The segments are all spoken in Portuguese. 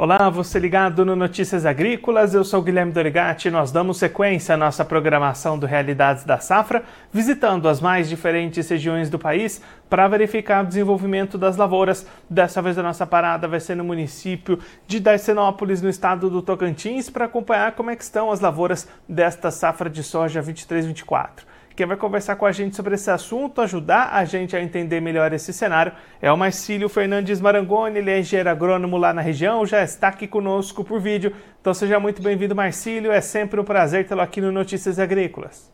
Olá, você ligado no Notícias Agrícolas, eu sou Guilherme Dorigati e nós damos sequência à nossa programação do Realidades da Safra, visitando as mais diferentes regiões do país para verificar o desenvolvimento das lavouras. Dessa vez a nossa parada vai ser no município de Darcenópolis, no estado do Tocantins, para acompanhar como é estão as lavouras desta safra de soja 23-24. Quem vai conversar com a gente sobre esse assunto, ajudar a gente a entender melhor esse cenário, é o Marcílio Fernandes Marangoni, ele é engenheiro agrônomo lá na região, já está aqui conosco por vídeo. Então seja muito bem-vindo, Marcílio, é sempre um prazer tê-lo aqui no Notícias Agrícolas.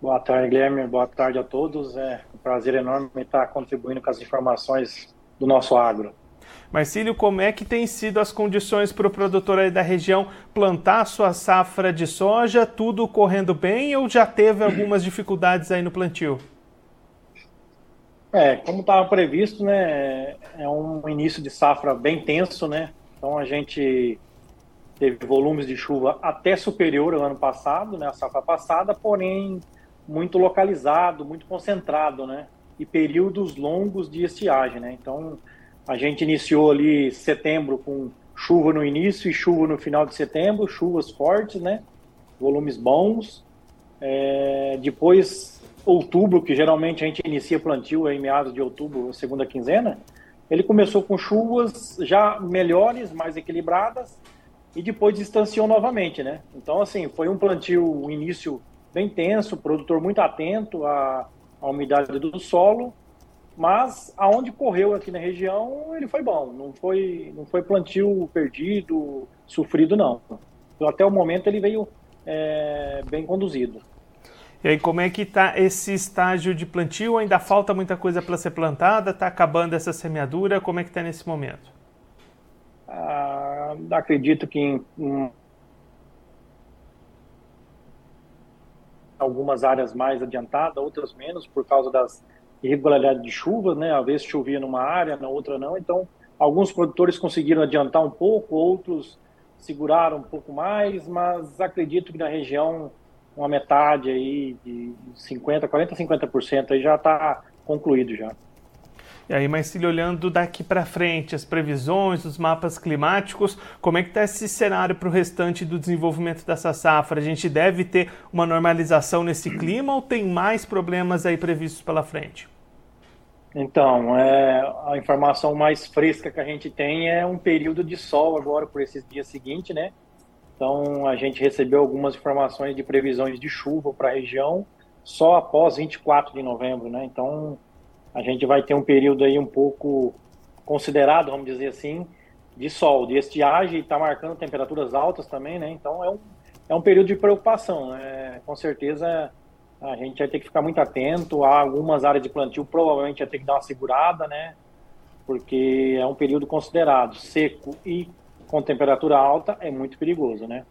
Boa tarde, Guilherme, boa tarde a todos. É um prazer enorme estar contribuindo com as informações do nosso agro. Marcílio, como é que tem sido as condições para o produtor aí da região plantar sua safra de soja? Tudo correndo bem ou já teve algumas dificuldades aí no plantio? É, como estava previsto, né, é um início de safra bem tenso, né? Então a gente teve volumes de chuva até superior ao ano passado, né, a safra passada, porém muito localizado, muito concentrado, né? E períodos longos de estiagem, né? Então a gente iniciou ali setembro com chuva no início e chuva no final de setembro, chuvas fortes, né? Volumes bons. É, depois, outubro, que geralmente a gente inicia plantio em meados de outubro, segunda quinzena, ele começou com chuvas já melhores, mais equilibradas, e depois distanciou novamente, né? Então, assim, foi um plantio, um início bem tenso, produtor muito atento à, à umidade do solo, mas aonde correu aqui na região, ele foi bom. Não foi, não foi plantio perdido, sofrido, não. Até o momento ele veio é, bem conduzido. E aí, como é que está esse estágio de plantio? Ainda falta muita coisa para ser plantada? Está acabando essa semeadura? Como é que está nesse momento? Ah, acredito que em, em algumas áreas mais adiantadas, outras menos, por causa das irregularidade de chuva, né? Às vezes chovia numa área, na outra não. Então, alguns produtores conseguiram adiantar um pouco, outros seguraram um pouco mais, mas acredito que na região uma metade aí de 50, 40, 50% aí já está concluído já. E aí, Marcílio, olhando daqui para frente, as previsões, os mapas climáticos, como é que está esse cenário para o restante do desenvolvimento dessa safra? A gente deve ter uma normalização nesse clima ou tem mais problemas aí previstos pela frente? Então, é, a informação mais fresca que a gente tem é um período de sol agora por esses dias seguintes, né? Então, a gente recebeu algumas informações de previsões de chuva para a região só após 24 de novembro, né? Então, a gente vai ter um período aí um pouco considerado, vamos dizer assim, de sol, de estiagem, está marcando temperaturas altas também, né? Então é um, é um período de preocupação. Né? Com certeza a gente vai ter que ficar muito atento. Há algumas áreas de plantio, provavelmente vai ter que dar uma segurada, né? Porque é um período considerado seco e com temperatura alta, é muito perigoso, né?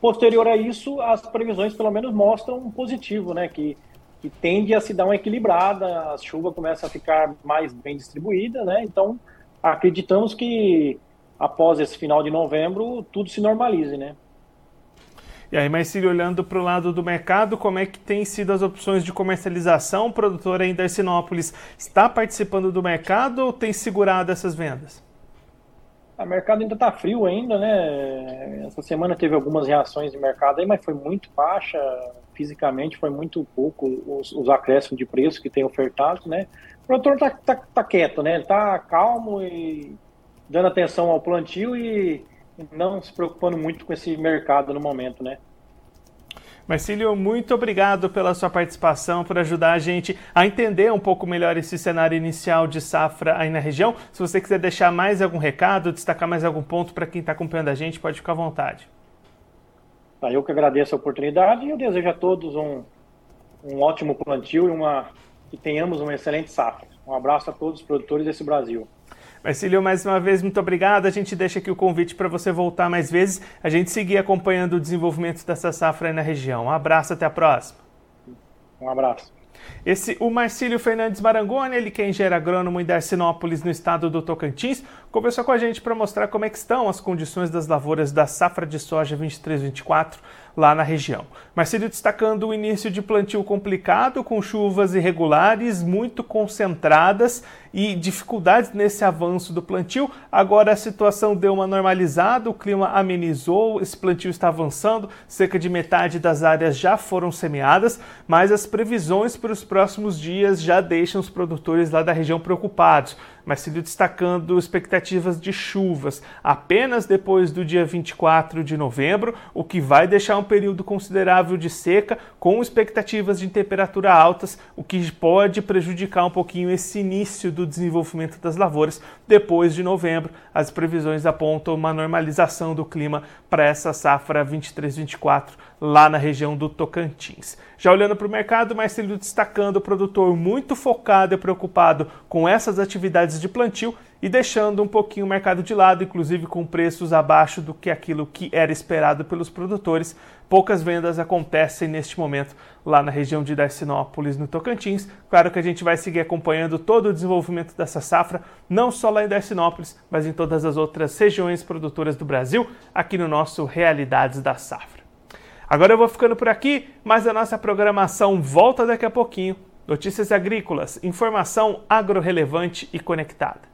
Posterior a isso, as previsões pelo menos mostram um positivo, né? Que que tende a se dar uma equilibrada, a chuva começa a ficar mais bem distribuída, né? Então, acreditamos que após esse final de novembro tudo se normalize, né? E aí, Marcílio, olhando para o lado do mercado, como é que tem sido as opções de comercialização? O produtor em Darcinópolis está participando do mercado ou tem segurado essas vendas? O mercado ainda está frio ainda, né? Essa semana teve algumas reações de mercado aí, mas foi muito baixa fisicamente foi muito pouco os, os acréscimos de preço que tem ofertado, né? O produtor tá, tá, tá quieto, né? Ele tá calmo e dando atenção ao plantio e, não se preocupando muito com esse mercado no momento, né? Marcílio, muito obrigado pela sua participação, por ajudar a gente a entender um pouco melhor esse cenário inicial de safra aí na região. Se você quiser deixar mais algum recado, destacar mais algum ponto para quem está acompanhando a gente, pode ficar à vontade. Tá, eu que agradeço a oportunidade e eu desejo a todos um, um ótimo plantio e uma, que tenhamos uma excelente safra. Um abraço a todos os produtores desse Brasil. Marcílio, mais uma vez, muito obrigado. A gente deixa aqui o convite para você voltar mais vezes, a gente seguir acompanhando o desenvolvimento dessa safra aí na região. Um abraço, até a próxima. Um abraço. Esse, o Marcílio Fernandes Marangoni, ele que é engenheiro agrônomo em Darcinópolis, no estado do Tocantins, conversou com a gente para mostrar como é estão as condições das lavouras da safra de soja 23-24 lá na região. Marcílio destacando o início de plantio complicado, com chuvas irregulares, muito concentradas e dificuldades nesse avanço do plantio. Agora a situação deu uma normalizada, o clima amenizou, esse plantio está avançando, cerca de metade das áreas já foram semeadas, mas as previsões para os próximos dias já deixam os produtores lá da região preocupados. Marcílio destacando expectativas de chuvas apenas depois do dia 24 de novembro, o que vai deixar um período considerável de seca, com expectativas de temperatura altas, o que pode prejudicar um pouquinho esse início do desenvolvimento das lavouras. Depois de novembro, as previsões apontam uma normalização do clima para essa safra 23-24 lá na região do Tocantins. Já olhando para o mercado, Marcelo destacando o produtor muito focado e preocupado com essas atividades de plantio e deixando um pouquinho o mercado de lado, inclusive com preços abaixo do que aquilo que era esperado pelos produtores. Poucas vendas acontecem neste momento lá na região de Darcinópolis, no Tocantins. Claro que a gente vai seguir acompanhando todo o desenvolvimento dessa safra, não só lá em Darcinópolis, mas em todas as outras regiões produtoras do Brasil, aqui no nosso Realidades da Safra. Agora eu vou ficando por aqui, mas a nossa programação volta daqui a pouquinho. Notícias agrícolas, informação agro-relevante e conectada.